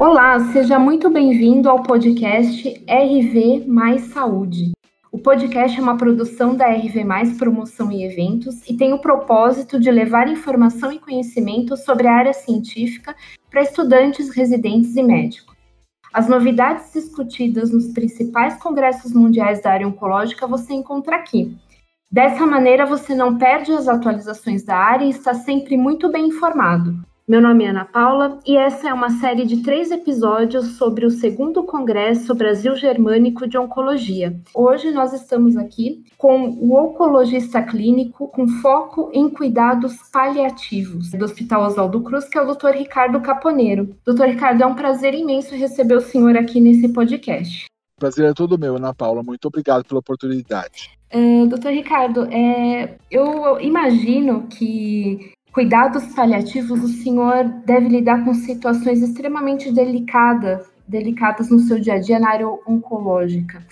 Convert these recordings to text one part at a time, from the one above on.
Olá, seja muito bem-vindo ao podcast RV Mais Saúde. O podcast é uma produção da RV Mais Promoção e Eventos e tem o propósito de levar informação e conhecimento sobre a área científica para estudantes, residentes e médicos. As novidades discutidas nos principais congressos mundiais da área oncológica você encontra aqui. Dessa maneira, você não perde as atualizações da área e está sempre muito bem informado. Meu nome é Ana Paula e essa é uma série de três episódios sobre o segundo Congresso Brasil Germânico de Oncologia. Hoje nós estamos aqui com o oncologista clínico com foco em cuidados paliativos do Hospital Oswaldo Cruz, que é o Dr. Ricardo Caponeiro. Doutor Ricardo, é um prazer imenso receber o senhor aqui nesse podcast. Prazer é todo meu, Ana Paula. Muito obrigado pela oportunidade. Uh, doutor Ricardo, é, eu imagino que cuidados paliativos, o senhor deve lidar com situações extremamente delicadas, delicadas no seu dia a dia na área oncológica.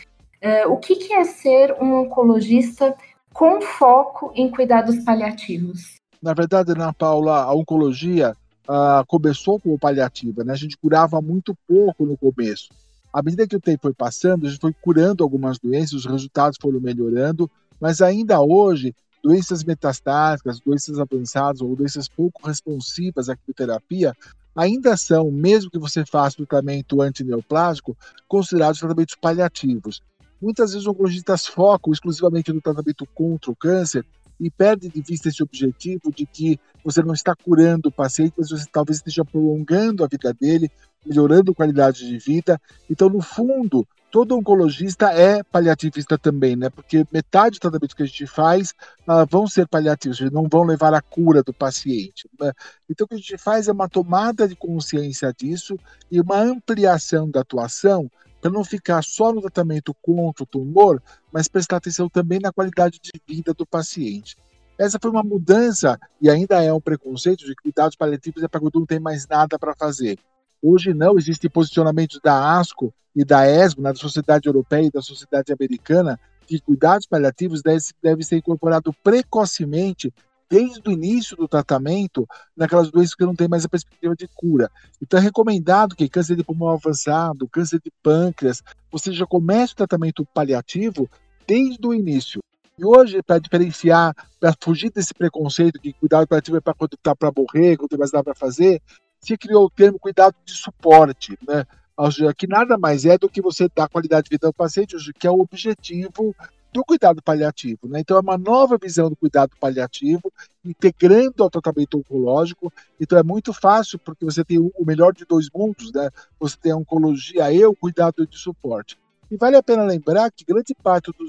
Uh, o que, que é ser um oncologista com foco em cuidados paliativos? Na verdade, Ana Paula, a oncologia uh, começou como paliativa, né? A gente curava muito pouco no começo. À medida que o tempo foi passando, a gente foi curando algumas doenças, os resultados foram melhorando, mas ainda hoje doenças metastáticas, doenças avançadas ou doenças pouco responsivas à quimioterapia ainda são, mesmo que você faça o tratamento antineoplásico, considerados tratamentos paliativos. Muitas vezes os oncologistas focam exclusivamente no tratamento contra o câncer e perdem de vista esse objetivo de que você não está curando o paciente, mas você talvez esteja prolongando a vida dele, melhorando a qualidade de vida. Então, no fundo, todo oncologista é paliativista também, né? Porque metade do tratamento que a gente faz uh, vão ser paliativos, não vão levar à cura do paciente. Né? Então, o que a gente faz é uma tomada de consciência disso e uma ampliação da atuação para não ficar só no tratamento contra o tumor, mas prestar atenção também na qualidade de vida do paciente. Essa foi uma mudança e ainda é um preconceito de cuidados paliativos é para quando não tem mais nada para fazer. Hoje não, existem posicionamentos da ASCO e da ESMO, né, da Sociedade Europeia e da Sociedade Americana, que cuidados paliativos devem deve ser incorporado precocemente desde o início do tratamento naquelas doenças que não têm mais a perspectiva de cura. Então é recomendado que câncer de pulmão avançado, câncer de pâncreas, você já comece o tratamento paliativo desde o início. E hoje, para diferenciar, para fugir desse preconceito que cuidado paliativo é para quando está para morrer, quando tem mais nada para fazer, se criou o termo cuidado de suporte, né? que nada mais é do que você dar qualidade de vida ao paciente, que é o objetivo do cuidado paliativo. Né? Então, é uma nova visão do cuidado paliativo, integrando ao tratamento oncológico. Então, é muito fácil, porque você tem o melhor de dois mundos, né? Você tem a oncologia e o cuidado de suporte. E vale a pena lembrar que grande parte do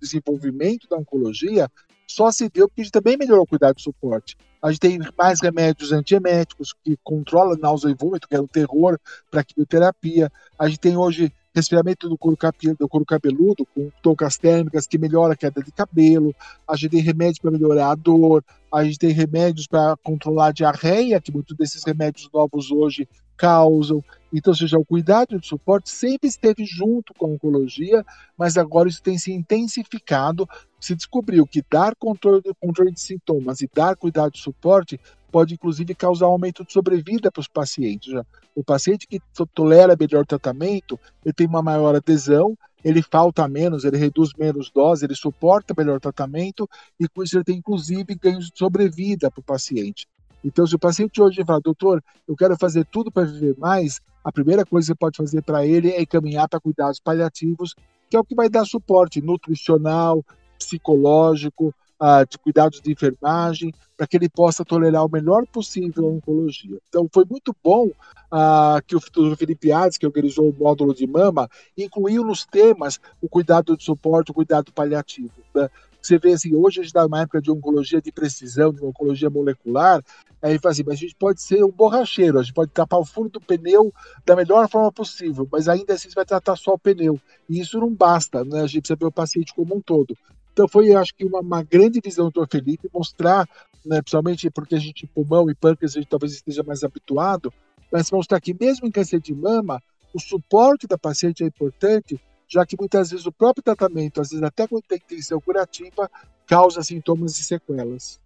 desenvolvimento da oncologia só se deu porque a gente também melhorou o cuidado de suporte. A gente tem mais remédios antieméticos que controlam náusea e vômito, que é um terror para quimioterapia. A gente tem hoje resfriamento do couro, do couro cabeludo com toucas térmicas que melhora a queda de cabelo. A gente tem remédios para melhorar a dor. A gente tem remédios para controlar a diarreia, que muitos desses remédios novos hoje causam. Então, seja, o cuidado de suporte sempre esteve junto com a oncologia, mas agora isso tem se intensificado. Se descobriu que dar controle, controle de sintomas e dar cuidado de suporte pode, inclusive, causar aumento de sobrevida para os pacientes. Já. O paciente que tolera melhor tratamento, ele tem uma maior adesão, ele falta menos, ele reduz menos dose, ele suporta melhor tratamento e com isso ele tem, inclusive, ganhos de sobrevida para o paciente. Então, se o paciente hoje fala, doutor, eu quero fazer tudo para viver mais, a primeira coisa que você pode fazer para ele é encaminhar para cuidados paliativos, que é o que vai dar suporte nutricional, psicológico, uh, de cuidados de enfermagem, para que ele possa tolerar o melhor possível a oncologia. Então, foi muito bom uh, que o Dr. Felipe Ades, que organizou o módulo de mama, incluiu nos temas o cuidado de suporte, o cuidado paliativo. Né? Você vê assim, hoje a gente está numa época de oncologia de precisão, de oncologia molecular, aí fala assim, mas a gente pode ser um borracheiro, a gente pode tapar o fundo do pneu da melhor forma possível, mas ainda assim você vai tratar só o pneu. E isso não basta, né? A gente precisa ver o paciente como um todo. Então foi, acho que, uma, uma grande visão do Dr. Felipe mostrar, né, principalmente porque a gente, pulmão e pâncreas, a gente talvez esteja mais habituado, mas mostrar que mesmo em câncer de mama, o suporte da paciente é importante já que muitas vezes o próprio tratamento, às vezes até quando tem intenção curativa, causa sintomas e sequelas.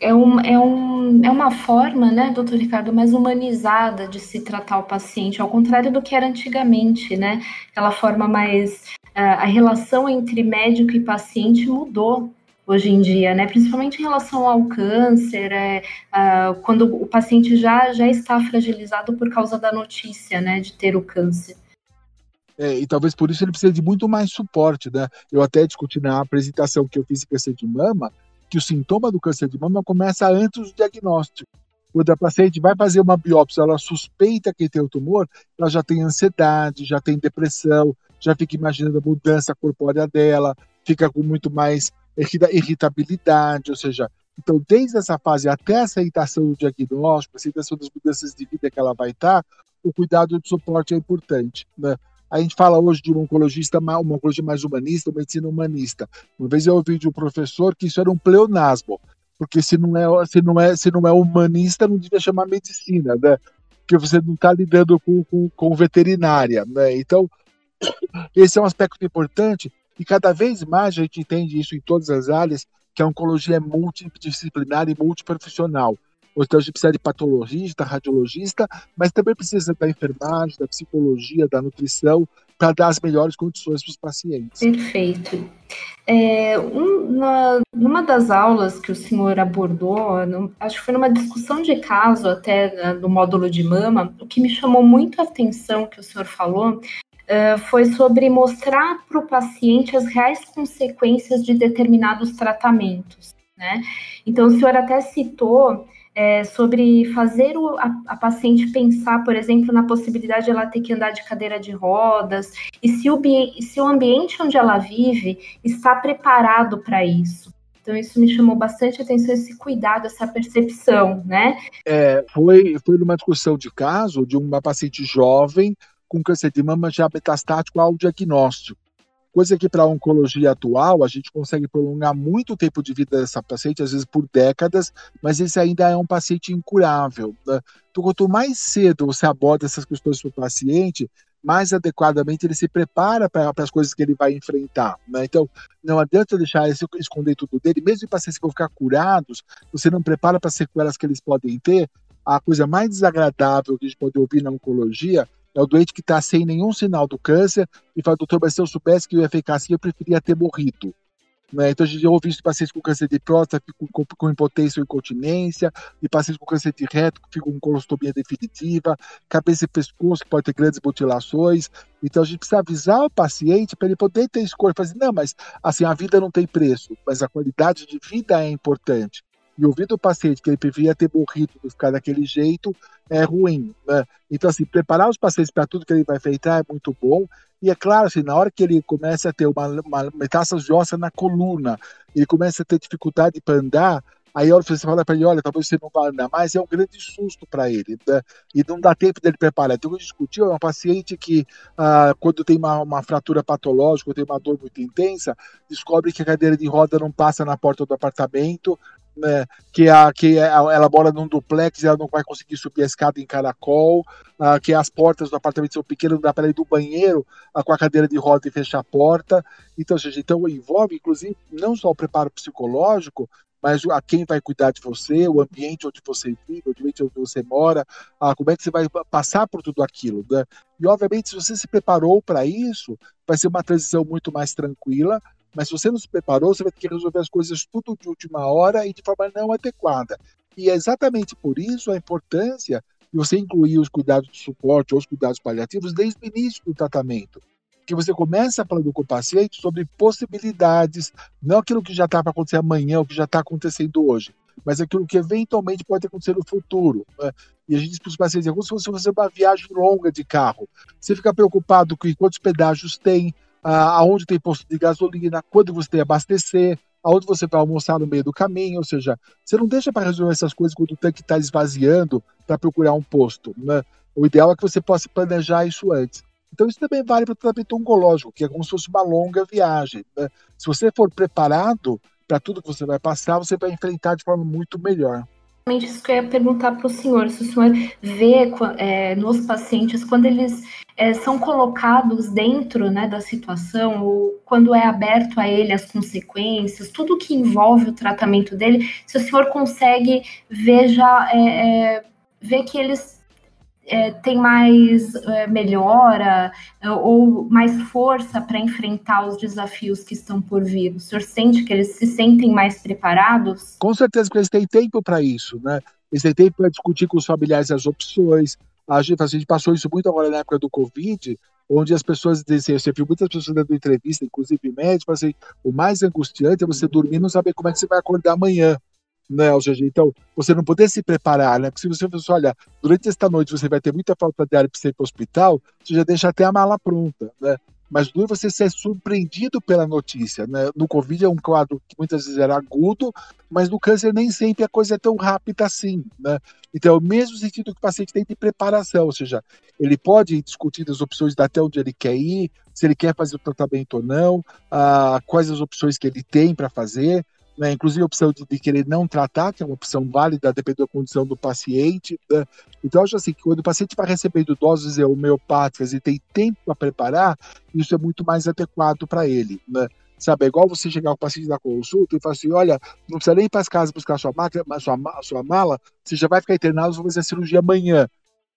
É, um, é, um, é uma forma, né, doutor Ricardo, mais humanizada de se tratar o paciente, ao contrário do que era antigamente, né? Aquela forma mais. Uh, a relação entre médico e paciente mudou hoje em dia, né? Principalmente em relação ao câncer, é, uh, quando o paciente já, já está fragilizado por causa da notícia, né, de ter o câncer. É, e talvez por isso ele precise de muito mais suporte, né? Eu até discuti na apresentação que eu fiz em câncer de mama, que o sintoma do câncer de mama começa antes do diagnóstico. Quando a paciente vai fazer uma biópsia, ela suspeita que tem o tumor, ela já tem ansiedade, já tem depressão, já fica imaginando a mudança corpórea dela, fica com muito mais irritabilidade, ou seja, então desde essa fase até a aceitação do diagnóstico, aceitação das mudanças de vida que ela vai estar, o cuidado de suporte é importante, né? A gente fala hoje de um oncologista, uma oncologia mais humanista, uma medicina humanista. Uma vez eu ouvi de um professor que isso era um pleonasmo, porque se não é, se não é, se não é humanista, não devia chamar medicina, né? Porque você não está lidando com, com, com veterinária, né? Então, esse é um aspecto importante e cada vez mais a gente entende isso em todas as áreas, que a oncologia é multidisciplinar e multiprofissional. Então a gente precisa de patologista, radiologista, mas também precisa da enfermagem, da psicologia, da nutrição, para dar as melhores condições para os pacientes. Perfeito. É, um, na, numa das aulas que o senhor abordou, no, acho que foi numa discussão de caso até né, no módulo de mama, o que me chamou muito a atenção que o senhor falou uh, foi sobre mostrar para o paciente as reais consequências de determinados tratamentos. Né? Então, o senhor até citou é, sobre fazer o, a, a, paciente pensar, por exemplo, na possibilidade de ela ter que andar de cadeira de rodas, e se o, se o ambiente onde ela vive está preparado para isso. Então, isso me chamou bastante atenção, esse cuidado, essa percepção, né? É, foi, foi numa discussão de caso de uma paciente jovem com câncer de mama já metastático ao diagnóstico. Coisa que para a oncologia atual a gente consegue prolongar muito o tempo de vida dessa paciente, às vezes por décadas, mas esse ainda é um paciente incurável. Né? Então, quanto mais cedo você aborda essas questões para o paciente, mais adequadamente ele se prepara para as coisas que ele vai enfrentar. Né? Então, não adianta deixar esse, esconder tudo dele, mesmo em pacientes que vão ficar curados, você não prepara para as sequelas que eles podem ter. A coisa mais desagradável que a gente pode ouvir na oncologia é o doente que está sem nenhum sinal do câncer e fala, doutor, mas se eu soubesse que eu ia ficar assim, eu preferia ter morrido. Né? Então, já ouviu isso de pacientes com câncer de próstata, com, com, com impotência ou incontinência, de pacientes com câncer de reto, que ficam com colostomia definitiva, cabeça e pescoço, que pode ter grandes mutilações. Então, a gente precisa avisar o paciente para ele poder ter escolha. Fazer, não, mas assim, a vida não tem preço, mas a qualidade de vida é importante e ouvir do paciente que ele preferia ter morrido do que ficar daquele jeito é ruim. Né? Então, assim, preparar os pacientes para tudo que ele vai enfrentar é muito bom. E é claro, assim, na hora que ele começa a ter uma, uma metástase óssea na coluna, ele começa a ter dificuldade para andar, aí a hora que você fala para ele, olha, talvez você não vá andar mais, é um grande susto para ele, né? e não dá tempo dele preparar. Então, a gente discutiu, é uma paciente que, ah, quando tem uma, uma fratura patológica, ou tem uma dor muito intensa, descobre que a cadeira de roda não passa na porta do apartamento, né, que, a, que ela mora num duplex e ela não vai conseguir subir a escada em caracol, uh, que as portas do apartamento são pequenas, não dá para ir do banheiro uh, com a cadeira de roda e fechar a porta. Então, então envolve, inclusive, não só o preparo psicológico, mas a quem vai cuidar de você, o ambiente onde você vive, o ambiente onde você mora, uh, como é que você vai passar por tudo aquilo. Né? E, obviamente, se você se preparou para isso, vai ser uma transição muito mais tranquila, mas se você não se preparou, você vai ter que resolver as coisas tudo de última hora e de forma não adequada. E é exatamente por isso a importância de você incluir os cuidados de suporte ou os cuidados paliativos desde o início do tratamento. Que você começa falando com o paciente sobre possibilidades, não aquilo que já está para acontecer amanhã, o que já está acontecendo hoje, mas aquilo que eventualmente pode acontecer no futuro. Né? E a gente diz para os pacientes, é como se fosse uma viagem longa de carro. Você fica preocupado com quantos pedágios tem, aonde tem posto de gasolina, quando você tem que abastecer, aonde você vai almoçar no meio do caminho, ou seja, você não deixa para resolver essas coisas quando o tanque está esvaziando para procurar um posto. Né? O ideal é que você possa planejar isso antes. Então isso também vale para o tratamento oncológico, que é como se fosse uma longa viagem. Né? Se você for preparado para tudo que você vai passar, você vai enfrentar de forma muito melhor. Isso que eu ia perguntar para o senhor, se o senhor vê é, nos pacientes, quando eles é, são colocados dentro né, da situação, ou quando é aberto a ele as consequências, tudo que envolve o tratamento dele, se o senhor consegue ver já, é, é ver que eles é, têm mais é, melhora ou mais força para enfrentar os desafios que estão por vir? O senhor sente que eles se sentem mais preparados? Com certeza, porque eles têm tempo para isso, né? Eles têm tempo para discutir com os familiares as opções. A gente, a gente passou isso muito agora na época do Covid, onde as pessoas diziam, você viu muitas pessoas dando entrevista, inclusive médicos, assim, o mais angustiante é você dormir e não saber como é que você vai acordar amanhã né, seja, então, você não poder se preparar, né, porque se você fosse, olha, durante esta noite você vai ter muita falta de ar para você ir para o hospital, você já deixa até a mala pronta, né, mas duro você ser surpreendido pela notícia, né, no Covid é um quadro que muitas vezes era agudo, mas no câncer nem sempre a coisa é tão rápida assim, né, então, é o mesmo sentido que o paciente tem de preparação, ou seja, ele pode discutir as opções até onde ele quer ir, se ele quer fazer o tratamento ou não, ah, quais as opções que ele tem para fazer, né, inclusive a opção de, de, querer não tratar, que é uma opção válida, dependendo da condição do paciente. Né? Então, acho assim, que quando o paciente vai recebendo doses homeopáticas e tem tempo para preparar, isso é muito mais adequado para ele. Né? Sabe, é igual você chegar com o paciente da consulta e falar assim: olha, não precisa nem ir para as casas buscar sua, máquina, sua, sua mala, você já vai ficar internado, vou fazer a cirurgia amanhã.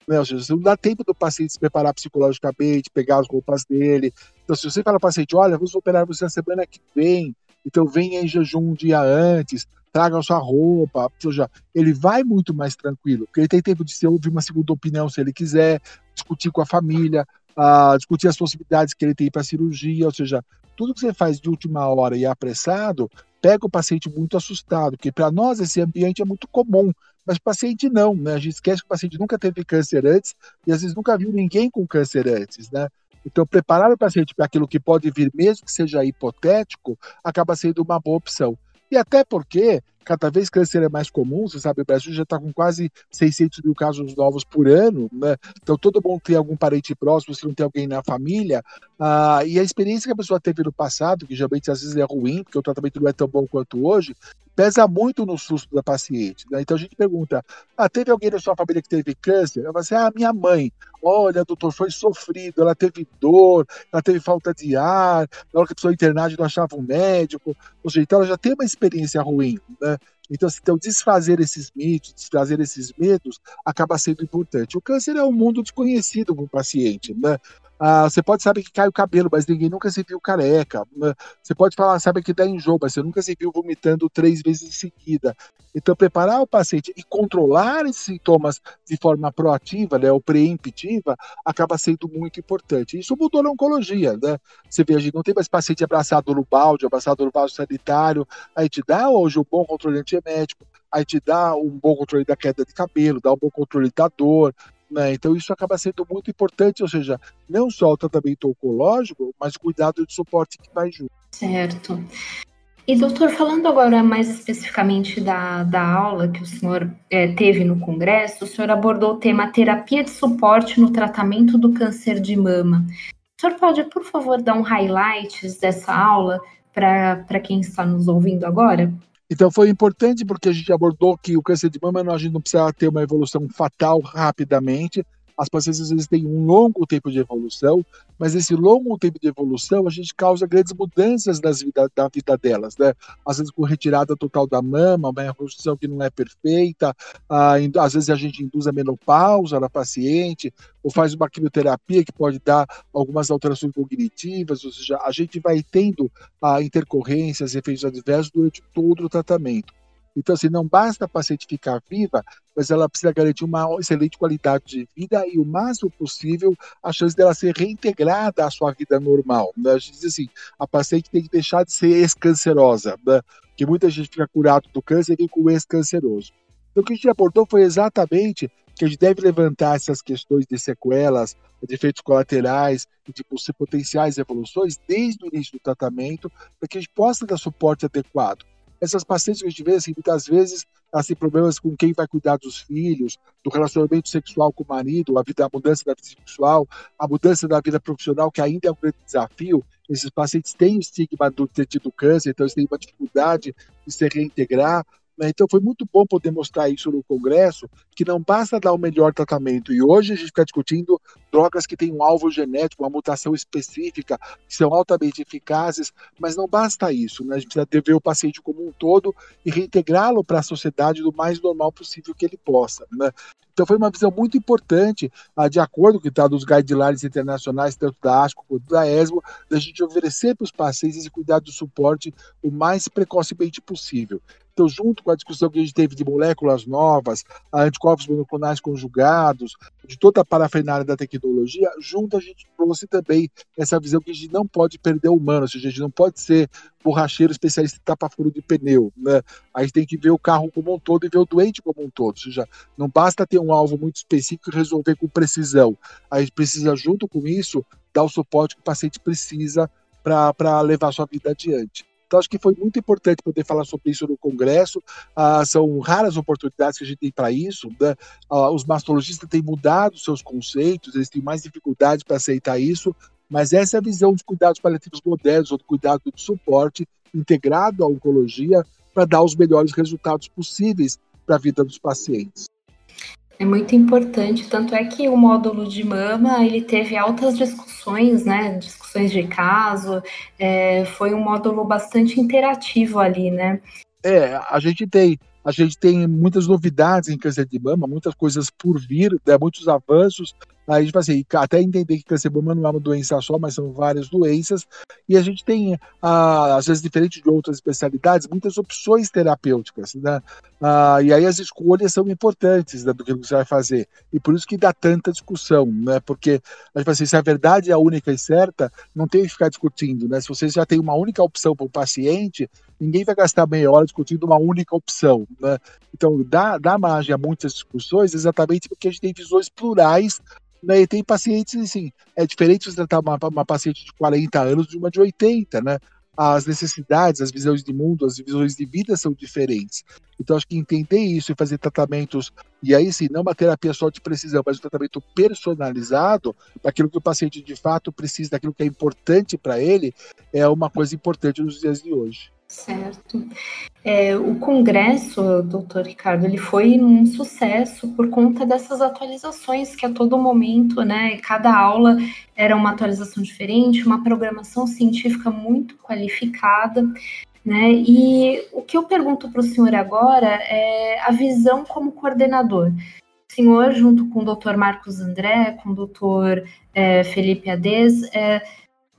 Né? Seja, não dá tempo do paciente se preparar psicologicamente, pegar as roupas dele. Então, se você fala para o paciente: olha, vamos operar você na semana que vem, então venha em jejum um dia antes, traga a sua roupa, ou seja, ele vai muito mais tranquilo, porque ele tem tempo de se ouvir uma segunda opinião se ele quiser, discutir com a família, uh, discutir as possibilidades que ele tem para cirurgia, ou seja, tudo que você faz de última hora e é apressado, pega o paciente muito assustado, porque para nós esse ambiente é muito comum, mas o paciente não, né? A gente esquece que o paciente nunca teve câncer antes e às vezes nunca viu ninguém com câncer antes, né? Então, preparar o paciente para aquilo que pode vir, mesmo que seja hipotético, acaba sendo uma boa opção. E até porque cada vez câncer é mais comum, você sabe, o Brasil já está com quase 600 mil casos novos por ano, né? Então todo mundo tem algum parente próximo, se não tem alguém na família, ah, e a experiência que a pessoa teve no passado, que geralmente às vezes é ruim, porque o tratamento não é tão bom quanto hoje, pesa muito no susto da paciente. Né? Então a gente pergunta: ah, teve alguém da sua família que teve câncer? Ela vai dizer, ah, minha mãe. Olha, doutor, foi sofrido, ela teve dor, ela teve falta de ar, na hora que a pessoa internada não achava um médico. Ou seja, então ela já tem uma experiência ruim. Né? Então, assim, então, desfazer esses mitos, desfazer esses medos, acaba sendo importante. O câncer é um mundo desconhecido para o paciente, né? Ah, você pode saber que cai o cabelo, mas ninguém nunca se viu careca. Né? Você pode falar, sabe que dá enjoo, mas você nunca se viu vomitando três vezes em seguida. Então, preparar o paciente e controlar esses sintomas de forma proativa, né, ou preemptiva, acaba sendo muito importante. Isso mudou na oncologia, né? Você vê, a gente não tem mais paciente abraçado no balde, abraçado no vaso sanitário. A gente dá hoje um bom controle antiemético, a gente dá um bom controle da queda de cabelo, dá um bom controle da dor, né? Então, isso acaba sendo muito importante, ou seja, não só o tratamento oncológico, mas o cuidado de suporte que vai junto. Certo. E, doutor, falando agora mais especificamente da, da aula que o senhor é, teve no Congresso, o senhor abordou o tema terapia de suporte no tratamento do câncer de mama. O senhor pode, por favor, dar um highlights dessa aula para quem está nos ouvindo agora? Então foi importante porque a gente abordou que o câncer de mama a gente não precisa ter uma evolução fatal rapidamente. As pacientes vezes têm um longo tempo de evolução, mas esse longo tempo de evolução a gente causa grandes mudanças nas vida, da vida delas, né? Às vezes com retirada total da mama, uma reconstrução que não é perfeita, ah, às vezes a gente induz a menopausa na paciente, ou faz uma quimioterapia que pode dar algumas alterações cognitivas, ou seja, a gente vai tendo ah, intercorrências, efeitos adversos durante todo o tratamento. Então, assim, não basta a paciente ficar viva, mas ela precisa garantir uma excelente qualidade de vida e o máximo possível a chance dela ser reintegrada à sua vida normal. Né? A gente diz assim, a paciente tem que deixar de ser ex-cancerosa, né? muita gente fica curado do câncer e vem com ex-canceroso. Então, o que a gente abordou foi exatamente que a gente deve levantar essas questões de sequelas, de efeitos colaterais e de potenciais evoluções desde o início do tratamento, para que a gente possa dar suporte adequado essas pacientes que a gente vê, assim, muitas vezes, têm problemas com quem vai cuidar dos filhos, do relacionamento sexual com o marido, a, vida, a mudança da vida sexual, a mudança da vida profissional, que ainda é um grande desafio. Esses pacientes têm o estigma do ter tido câncer, então eles têm uma dificuldade de se reintegrar. Né? Então foi muito bom poder mostrar isso no Congresso, que não basta dar o melhor tratamento. E hoje a gente fica discutindo drogas que têm um alvo genético, uma mutação específica, que são altamente eficazes, mas não basta isso. Né? A gente precisa ver o paciente como um todo e reintegrá-lo para a sociedade do mais normal possível que ele possa. Né? Então foi uma visão muito importante, ah, de acordo com o está dos guidelines internacionais, tanto da ASCO quanto da ESMO, da gente oferecer para os pacientes esse cuidado do suporte o mais precocemente possível. Então, junto com a discussão que a gente teve de moléculas novas, anticorpos monoclonais conjugados, de toda a parafernália da tecnologia, junto a gente trouxe também essa visão que a gente não pode perder o humano, ou seja, a gente não pode ser borracheiro especialista em tapa-furo de pneu. Né? A gente tem que ver o carro como um todo e ver o doente como um todo. Ou seja, não basta ter um alvo muito específico e resolver com precisão. A gente precisa, junto com isso, dar o suporte que o paciente precisa para levar sua vida adiante. Então, acho que foi muito importante poder falar sobre isso no Congresso. Ah, são raras oportunidades que a gente tem para isso. Né? Ah, os mastologistas têm mudado seus conceitos, eles têm mais dificuldade para aceitar isso, mas essa é a visão de cuidados paliativos modernos, ou do cuidado de suporte integrado à oncologia para dar os melhores resultados possíveis para a vida dos pacientes. É muito importante, tanto é que o módulo de mama ele teve altas discussões, né? Discussões de caso, é, foi um módulo bastante interativo ali, né? É, a gente tem a gente tem muitas novidades em câncer de mama, muitas coisas por vir, né, muitos avanços. A gente vai assim, até entender que câncer de mama não é uma doença só, mas são várias doenças. E a gente tem, às vezes, diferente de outras especialidades, muitas opções terapêuticas. Né? E aí as escolhas são importantes né, do que você vai fazer. E por isso que dá tanta discussão, né? porque gente vai assim, se a verdade é a única e certa, não tem que ficar discutindo. Né? Se você já tem uma única opção para o paciente, ninguém vai gastar meia hora discutindo uma única opção. Né? Então, dá, dá margem a muitas discussões exatamente porque a gente tem visões plurais né, e tem pacientes, assim, é diferente você tratar uma, uma paciente de 40 anos de uma de 80, né? As necessidades, as visões de mundo, as visões de vida são diferentes. Então, acho que entender isso e fazer tratamentos, e aí sim, não uma terapia só de precisão, mas um tratamento personalizado, para aquilo que o paciente de fato precisa, daquilo que é importante para ele, é uma coisa importante nos dias de hoje. Certo. É, o congresso, doutor Ricardo, ele foi um sucesso por conta dessas atualizações que a todo momento, né, cada aula era uma atualização diferente, uma programação científica muito qualificada, né, e o que eu pergunto para o senhor agora é a visão como coordenador. O senhor, junto com o doutor Marcos André, com o doutor é, Felipe Ades, é,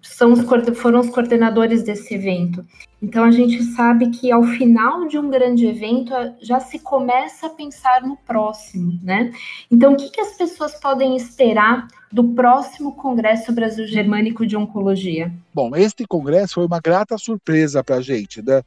são os, foram os coordenadores desse evento. Então a gente sabe que ao final de um grande evento já se começa a pensar no próximo, né? Então o que, que as pessoas podem esperar do próximo Congresso Brasil Germânico de Oncologia? Bom, este congresso foi uma grata surpresa para a gente, né?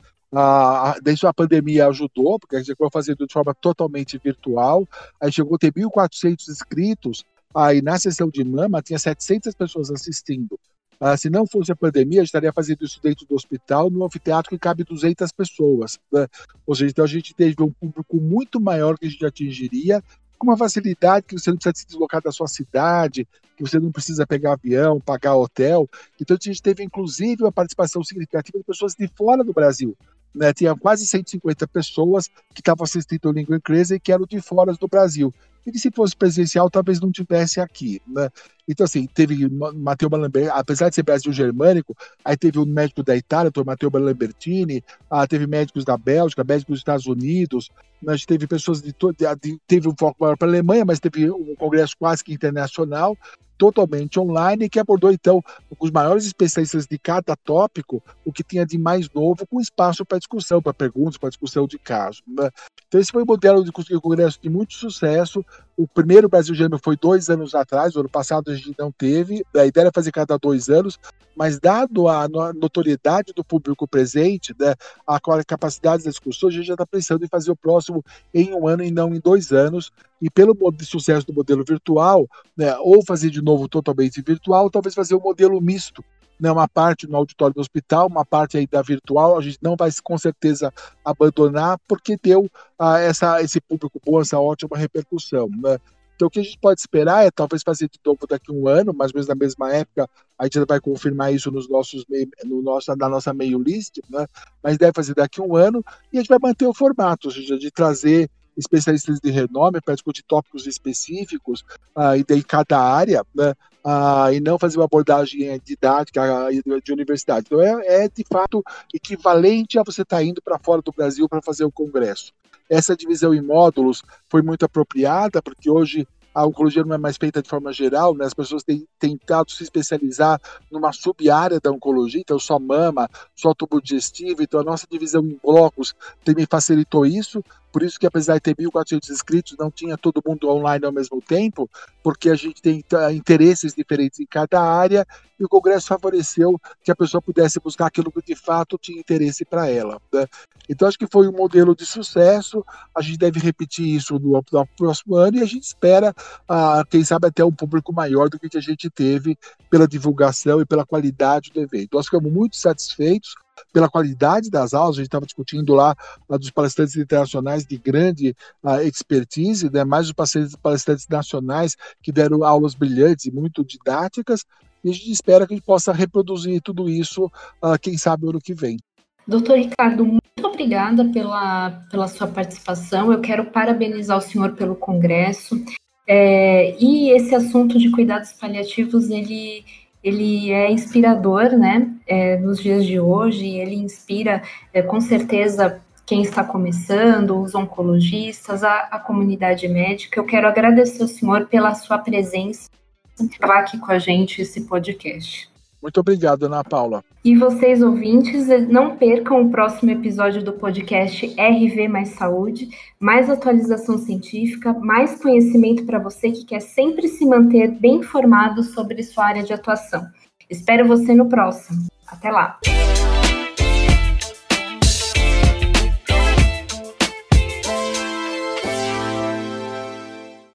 Desde a pandemia ajudou, porque a gente chegou a fazer de forma totalmente virtual. Aí chegou a ter 1.400 inscritos. Aí na sessão de mama tinha 700 pessoas assistindo. Ah, se não fosse a pandemia, a gente estaria fazendo isso dentro do hospital, num anfiteatro que cabe 200 pessoas. Né? Ou seja, então a gente teve um público muito maior que a gente atingiria, com uma facilidade que você não precisa se deslocar da sua cidade, que você não precisa pegar avião, pagar hotel. Então a gente teve, inclusive, uma participação significativa de pessoas de fora do Brasil. Né, tinha quase 150 pessoas que estavam assistindo o Língua Inglesa e que eram de fora do Brasil e que se fosse presencial talvez não tivesse aqui, né? Então, assim, teve Matteo Malambertini, apesar de ser Brasil germânico, aí teve um médico da Itália, o Matteo Malambertini, ah, teve médicos da Bélgica, médicos dos Estados Unidos, a gente teve pessoas de, de teve um foco maior para a Alemanha, mas teve um congresso quase que internacional, totalmente online, que abordou, então, os maiores especialistas de cada tópico, o que tinha de mais novo, com espaço para discussão, para perguntas, para discussão de caso. Né? Então, esse foi um modelo de congresso de muito sucesso. O primeiro Brasil Gêmeo foi dois anos atrás, o ano passado a gente não teve, a ideia era fazer cada dois anos, mas dado a notoriedade do público presente, né, a capacidade da discussão, a gente já está pensando em fazer o próximo em um ano e não em dois anos, e pelo sucesso do modelo virtual, né, ou fazer de novo totalmente virtual, talvez fazer um modelo misto, né, uma parte no auditório do hospital, uma parte aí da virtual, a gente não vai com certeza abandonar, porque deu ah, essa, esse público bom, essa ótima repercussão. Né? Então, o que a gente pode esperar é talvez fazer de novo daqui a um ano, mais ou menos na mesma época, a gente vai confirmar isso nos nossos, no nosso, na nossa mail list, né? mas deve fazer daqui a um ano, e a gente vai manter o formato, ou seja, de trazer especialistas de renome para discutir tópicos específicos uh, e em cada área, né? Uh, e não fazer uma abordagem didática de universidade. Então, é, é de fato equivalente a você estar tá indo para fora do Brasil para fazer o congresso. Essa divisão em módulos foi muito apropriada, porque hoje a oncologia não é mais feita de forma geral, né? as pessoas têm tentado se especializar numa sub-área da oncologia, então só mama, só tubo digestivo, então a nossa divisão em blocos também facilitou isso, por isso que apesar de ter 1.400 inscritos, não tinha todo mundo online ao mesmo tempo, porque a gente tem tá, interesses diferentes em cada área e o Congresso favoreceu que a pessoa pudesse buscar aquilo que de fato tinha interesse para ela. Né? Então acho que foi um modelo de sucesso, a gente deve repetir isso no, no próximo ano e a gente espera, ah, quem sabe, até um público maior do que a gente teve pela divulgação e pela qualidade do evento. Nós ficamos muito satisfeitos pela qualidade das aulas, a gente estava discutindo lá, lá dos palestrantes internacionais de grande uh, expertise, né, mais os palestrantes, nacionais que deram aulas brilhantes e muito didáticas, e a gente espera que a gente possa reproduzir tudo isso, uh, quem sabe, ano que vem. Doutor Ricardo, muito obrigada pela, pela sua participação. Eu quero parabenizar o senhor pelo congresso. É, e esse assunto de cuidados paliativos, ele ele é inspirador, né, é, nos dias de hoje, ele inspira, é, com certeza, quem está começando, os oncologistas, a, a, comunidade médica. Eu quero agradecer ao senhor pela sua presença, aqui com a gente esse podcast. Muito obrigado, Ana Paula. E vocês, ouvintes, não percam o próximo episódio do podcast RV Mais Saúde. Mais atualização científica, mais conhecimento para você que quer sempre se manter bem informado sobre sua área de atuação. Espero você no próximo. Até lá!